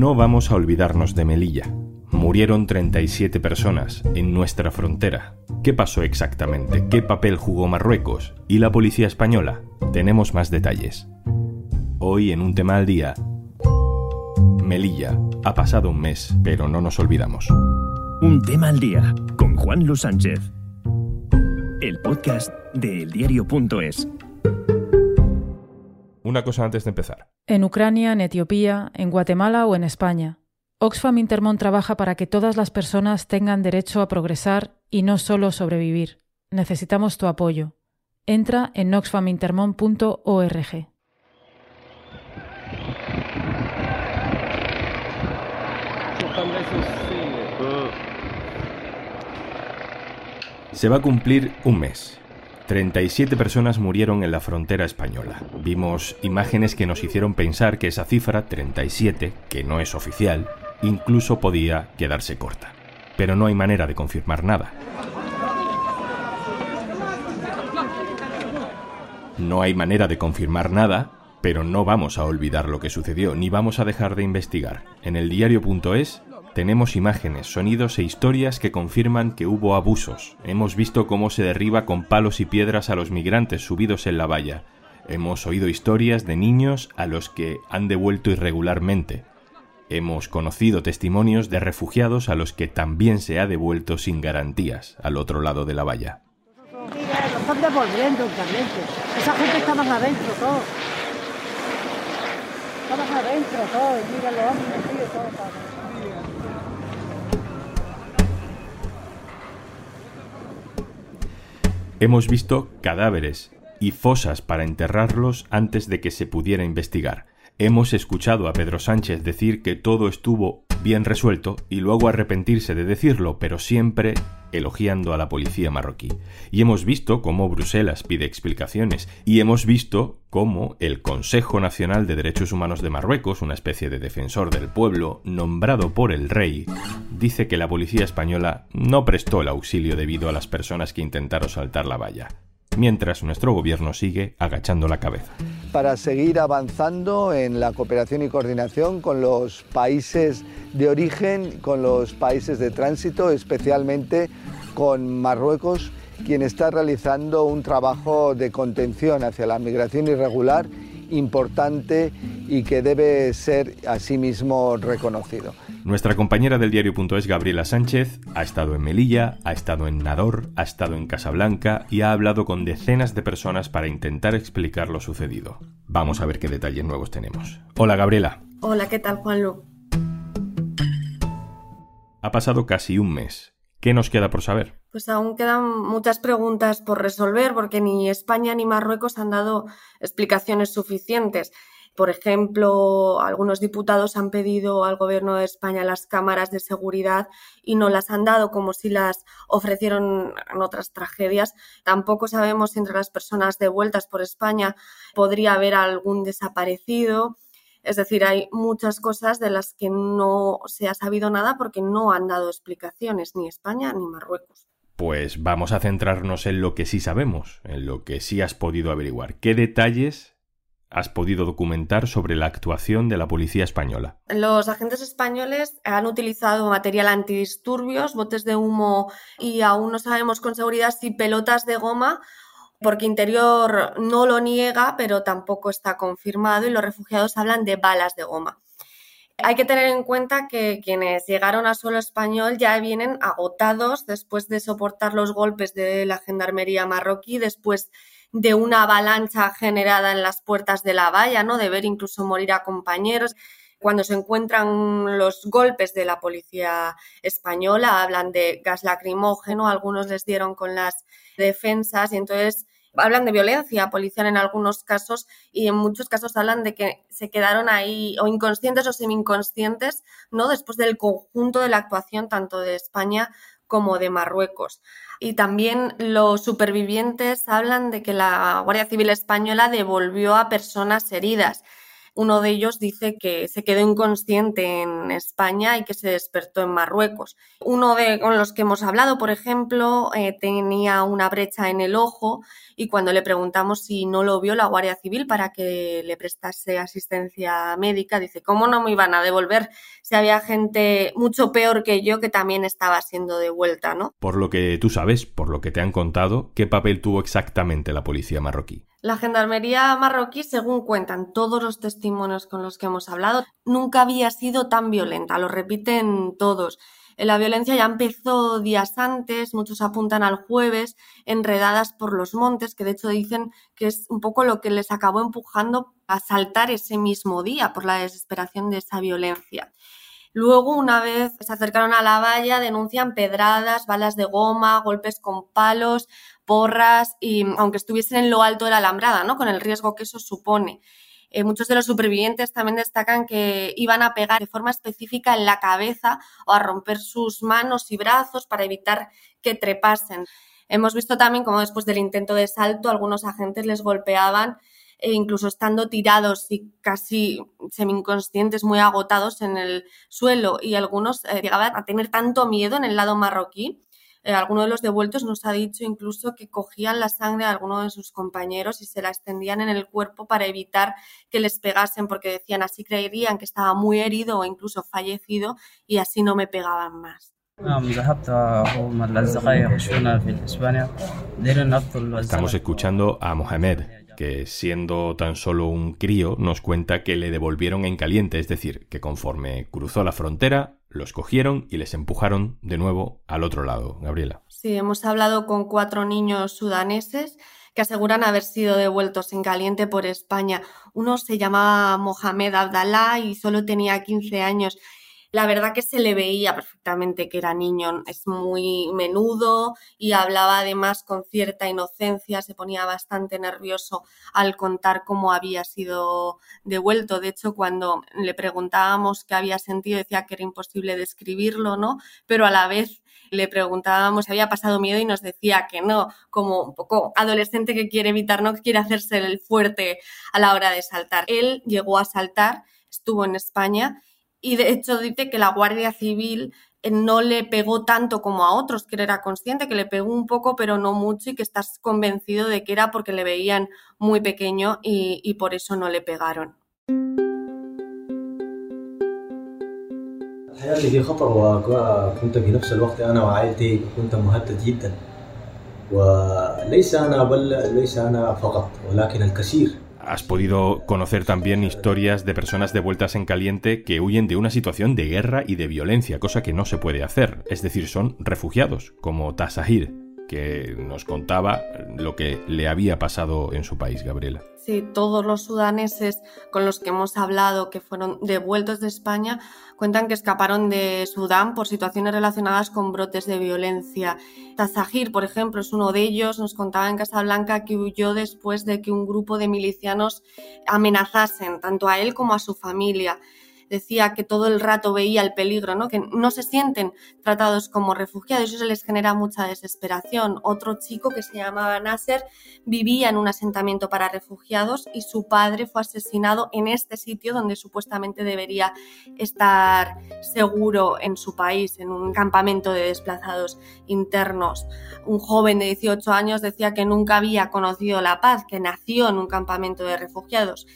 no vamos a olvidarnos de Melilla. Murieron 37 personas en nuestra frontera. ¿Qué pasó exactamente? ¿Qué papel jugó Marruecos? ¿Y la policía española? Tenemos más detalles. Hoy en un tema al día. Melilla. Ha pasado un mes, pero no nos olvidamos. Un tema al día con Juan Luis Sánchez. El podcast de eldiario.es. Una cosa antes de empezar. En Ucrania, en Etiopía, en Guatemala o en España. Oxfam Intermón trabaja para que todas las personas tengan derecho a progresar y no solo sobrevivir. Necesitamos tu apoyo. Entra en oxfamintermon.org. Se va a cumplir un mes. 37 personas murieron en la frontera española. Vimos imágenes que nos hicieron pensar que esa cifra, 37, que no es oficial, incluso podía quedarse corta. Pero no hay manera de confirmar nada. No hay manera de confirmar nada, pero no vamos a olvidar lo que sucedió, ni vamos a dejar de investigar. En el diario.es tenemos imágenes, sonidos e historias que confirman que hubo abusos. Hemos visto cómo se derriba con palos y piedras a los migrantes subidos en la valla. Hemos oído historias de niños a los que han devuelto irregularmente. Hemos conocido testimonios de refugiados a los que también se ha devuelto sin garantías al otro lado de la valla. están devolviendo Esa gente está más adentro, todo. Está más adentro, todo. Mira los hombres, todo. Hemos visto cadáveres y fosas para enterrarlos antes de que se pudiera investigar. Hemos escuchado a Pedro Sánchez decir que todo estuvo bien resuelto y luego arrepentirse de decirlo, pero siempre elogiando a la policía marroquí. Y hemos visto cómo Bruselas pide explicaciones y hemos visto cómo el Consejo Nacional de Derechos Humanos de Marruecos, una especie de defensor del pueblo nombrado por el rey, dice que la policía española no prestó el auxilio debido a las personas que intentaron saltar la valla mientras nuestro gobierno sigue agachando la cabeza. Para seguir avanzando en la cooperación y coordinación con los países de origen, con los países de tránsito, especialmente con Marruecos, quien está realizando un trabajo de contención hacia la migración irregular importante y que debe ser asimismo reconocido. Nuestra compañera del diario.es, Gabriela Sánchez, ha estado en Melilla, ha estado en Nador, ha estado en Casablanca y ha hablado con decenas de personas para intentar explicar lo sucedido. Vamos a ver qué detalles nuevos tenemos. Hola Gabriela. Hola, ¿qué tal Juanlu? Ha pasado casi un mes. ¿Qué nos queda por saber? Pues aún quedan muchas preguntas por resolver porque ni España ni Marruecos han dado explicaciones suficientes. Por ejemplo, algunos diputados han pedido al Gobierno de España las cámaras de seguridad y no las han dado como si las ofrecieron en otras tragedias. Tampoco sabemos si entre las personas devueltas por España podría haber algún desaparecido. Es decir, hay muchas cosas de las que no se ha sabido nada porque no han dado explicaciones ni España ni Marruecos. Pues vamos a centrarnos en lo que sí sabemos, en lo que sí has podido averiguar. ¿Qué detalles has podido documentar sobre la actuación de la policía española? Los agentes españoles han utilizado material antidisturbios, botes de humo y aún no sabemos con seguridad si pelotas de goma porque Interior no lo niega, pero tampoco está confirmado y los refugiados hablan de balas de goma. Hay que tener en cuenta que quienes llegaron a suelo español ya vienen agotados después de soportar los golpes de la gendarmería marroquí, después de una avalancha generada en las puertas de la valla, ¿no? De ver incluso morir a compañeros. Cuando se encuentran los golpes de la policía española, hablan de gas lacrimógeno, algunos les dieron con las defensas y entonces hablan de violencia policial en algunos casos y en muchos casos hablan de que se quedaron ahí o inconscientes o semi-inconscientes, ¿no? Después del conjunto de la actuación tanto de España como de Marruecos. Y también los supervivientes hablan de que la Guardia Civil Española devolvió a personas heridas. Uno de ellos dice que se quedó inconsciente en España y que se despertó en Marruecos. Uno de con los que hemos hablado, por ejemplo, eh, tenía una brecha en el ojo y cuando le preguntamos si no lo vio la Guardia Civil para que le prestase asistencia médica, dice, ¿cómo no me iban a devolver si había gente mucho peor que yo que también estaba siendo devuelta, ¿no? Por lo que tú sabes, por lo que te han contado, ¿qué papel tuvo exactamente la policía marroquí? La gendarmería marroquí, según cuentan todos los testimonios con los que hemos hablado, nunca había sido tan violenta, lo repiten todos. La violencia ya empezó días antes, muchos apuntan al jueves, enredadas por los montes, que de hecho dicen que es un poco lo que les acabó empujando a saltar ese mismo día por la desesperación de esa violencia. Luego, una vez se acercaron a la valla, denuncian pedradas, balas de goma, golpes con palos, porras y aunque estuviesen en lo alto de la alambrada, ¿no? Con el riesgo que eso supone. Eh, muchos de los supervivientes también destacan que iban a pegar de forma específica en la cabeza o a romper sus manos y brazos para evitar que trepasen. Hemos visto también cómo después del intento de salto algunos agentes les golpeaban e incluso estando tirados y casi semi-inconscientes, muy agotados en el suelo y algunos eh, llegaban a tener tanto miedo en el lado marroquí. Eh, alguno de los devueltos nos ha dicho incluso que cogían la sangre de alguno de sus compañeros y se la extendían en el cuerpo para evitar que les pegasen, porque decían así creerían que estaba muy herido o incluso fallecido y así no me pegaban más. Estamos escuchando a Mohamed, que siendo tan solo un crío nos cuenta que le devolvieron en caliente, es decir, que conforme cruzó la frontera, los cogieron y les empujaron de nuevo al otro lado. Gabriela. Sí, hemos hablado con cuatro niños sudaneses que aseguran haber sido devueltos en caliente por España. Uno se llamaba Mohamed Abdallah y solo tenía 15 años la verdad que se le veía perfectamente que era niño, es muy menudo y hablaba además con cierta inocencia, se ponía bastante nervioso al contar cómo había sido devuelto. De hecho, cuando le preguntábamos qué había sentido, decía que era imposible describirlo, ¿no? Pero a la vez le preguntábamos si había pasado miedo y nos decía que no, como un poco adolescente que quiere evitar, no que quiere hacerse el fuerte a la hora de saltar. Él llegó a saltar, estuvo en España y de hecho dice que la Guardia Civil eh, no le pegó tanto como a otros, que él era consciente, que le pegó un poco, pero no mucho, y que estás convencido de que era porque le veían muy pequeño y, y por eso no le pegaron. اللي في خطر وكنت في نفس الوقت انا وعائلتي كنت مهدد جدا وليس انا بل ليس انا فقط ولكن الكثير has podido conocer también historias de personas devueltas en caliente que huyen de una situación de guerra y de violencia, cosa que no se puede hacer. Es decir, son refugiados, como Tasahir, que nos contaba lo que le había pasado en su país, Gabriela. Todos los sudaneses con los que hemos hablado que fueron devueltos de España cuentan que escaparon de Sudán por situaciones relacionadas con brotes de violencia. Tazahir, por ejemplo, es uno de ellos. Nos contaba en Casablanca que huyó después de que un grupo de milicianos amenazasen tanto a él como a su familia decía que todo el rato veía el peligro, ¿no? que no se sienten tratados como refugiados, eso les genera mucha desesperación. Otro chico que se llamaba Nasser vivía en un asentamiento para refugiados y su padre fue asesinado en este sitio donde supuestamente debería estar seguro en su país, en un campamento de desplazados internos. Un joven de 18 años decía que nunca había conocido la paz, que nació en un campamento de refugiados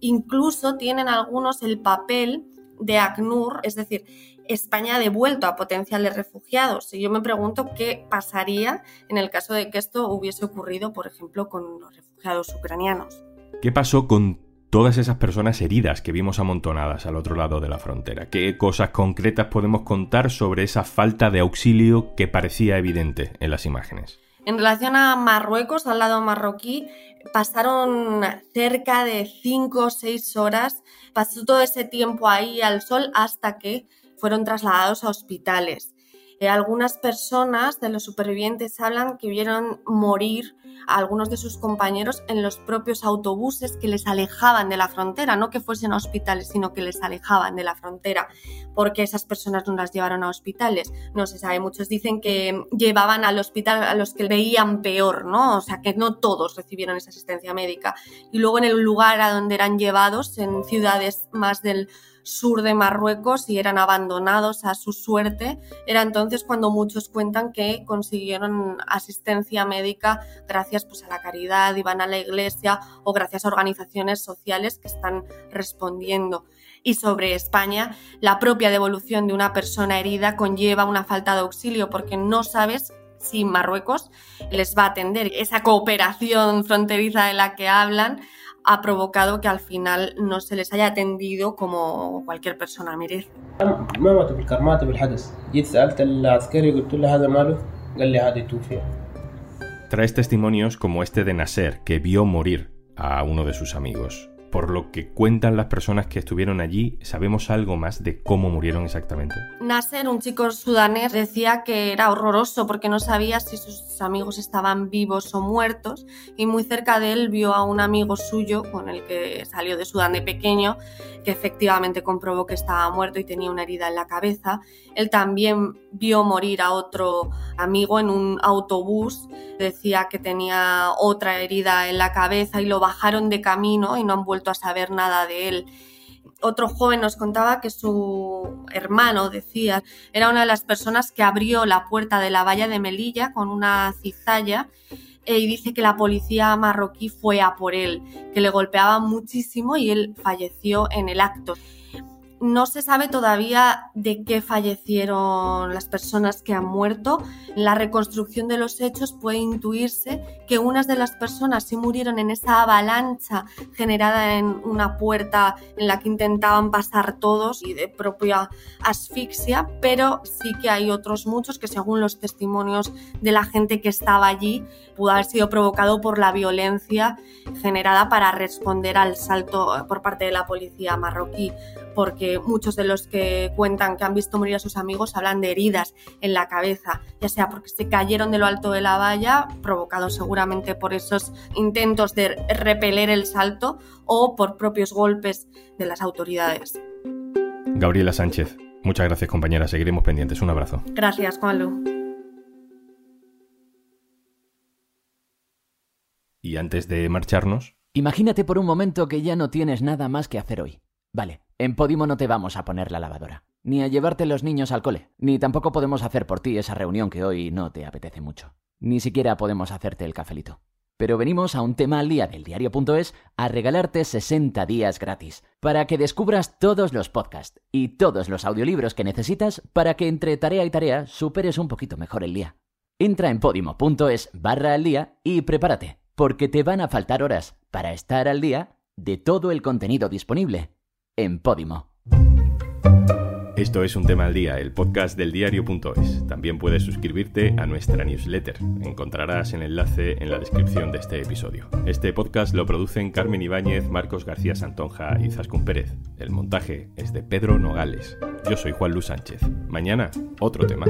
Incluso tienen algunos el papel de ACNUR, es decir, España ha devuelto a potenciales refugiados. Y yo me pregunto qué pasaría en el caso de que esto hubiese ocurrido, por ejemplo, con los refugiados ucranianos. ¿Qué pasó con todas esas personas heridas que vimos amontonadas al otro lado de la frontera? ¿Qué cosas concretas podemos contar sobre esa falta de auxilio que parecía evidente en las imágenes? En relación a Marruecos, al lado marroquí, pasaron cerca de 5 o 6 horas, pasó todo ese tiempo ahí al sol hasta que fueron trasladados a hospitales. Eh, algunas personas de los supervivientes hablan que vieron morir a algunos de sus compañeros en los propios autobuses que les alejaban de la frontera, no que fuesen a hospitales, sino que les alejaban de la frontera, porque esas personas no las llevaron a hospitales. No se sabe, muchos dicen que llevaban al hospital a los que veían peor, ¿no? O sea, que no todos recibieron esa asistencia médica. Y luego en el lugar a donde eran llevados, en ciudades más del sur de Marruecos y eran abandonados a su suerte, era entonces cuando muchos cuentan que consiguieron asistencia médica gracias pues, a la caridad, iban a la iglesia o gracias a organizaciones sociales que están respondiendo. Y sobre España, la propia devolución de una persona herida conlleva una falta de auxilio porque no sabes si Marruecos les va a atender. Esa cooperación fronteriza de la que hablan ha provocado que al final no se les haya atendido como cualquier persona merece. Traes testimonios como este de Nasser, que vio morir a uno de sus amigos por lo que cuentan las personas que estuvieron allí, ¿sabemos algo más de cómo murieron exactamente? Nasser, un chico sudanés, decía que era horroroso porque no sabía si sus amigos estaban vivos o muertos y muy cerca de él vio a un amigo suyo con el que salió de Sudán de pequeño que efectivamente comprobó que estaba muerto y tenía una herida en la cabeza. Él también vio morir a otro amigo en un autobús, decía que tenía otra herida en la cabeza y lo bajaron de camino y no han vuelto a saber nada de él. Otro joven nos contaba que su hermano, decía, era una de las personas que abrió la puerta de la valla de Melilla con una cizalla eh, y dice que la policía marroquí fue a por él, que le golpeaba muchísimo y él falleció en el acto. No se sabe todavía de qué fallecieron las personas que han muerto. En la reconstrucción de los hechos puede intuirse que unas de las personas sí murieron en esa avalancha generada en una puerta en la que intentaban pasar todos y de propia asfixia, pero sí que hay otros muchos que según los testimonios de la gente que estaba allí pudo haber sido provocado por la violencia generada para responder al salto por parte de la policía marroquí porque muchos de los que cuentan que han visto morir a sus amigos hablan de heridas en la cabeza, ya sea porque se cayeron de lo alto de la valla, provocados seguramente por esos intentos de repeler el salto o por propios golpes de las autoridades. Gabriela Sánchez, muchas gracias compañera, seguiremos pendientes. Un abrazo. Gracias, Juanlu. Y antes de marcharnos... Imagínate por un momento que ya no tienes nada más que hacer hoy. Vale, en Podimo no te vamos a poner la lavadora, ni a llevarte los niños al cole, ni tampoco podemos hacer por ti esa reunión que hoy no te apetece mucho. Ni siquiera podemos hacerte el cafelito. Pero venimos a un tema al día del diario.es a regalarte 60 días gratis, para que descubras todos los podcasts y todos los audiolibros que necesitas para que entre tarea y tarea superes un poquito mejor el día. Entra en podimo.es barra al día y prepárate, porque te van a faltar horas para estar al día de todo el contenido disponible en Podimo. Esto es un tema al día, el podcast del diario.es. También puedes suscribirte a nuestra newsletter. Encontrarás el enlace en la descripción de este episodio. Este podcast lo producen Carmen Ibáñez, Marcos García Santonja y Zascun Pérez. El montaje es de Pedro Nogales. Yo soy Juan Luis Sánchez. Mañana, otro tema.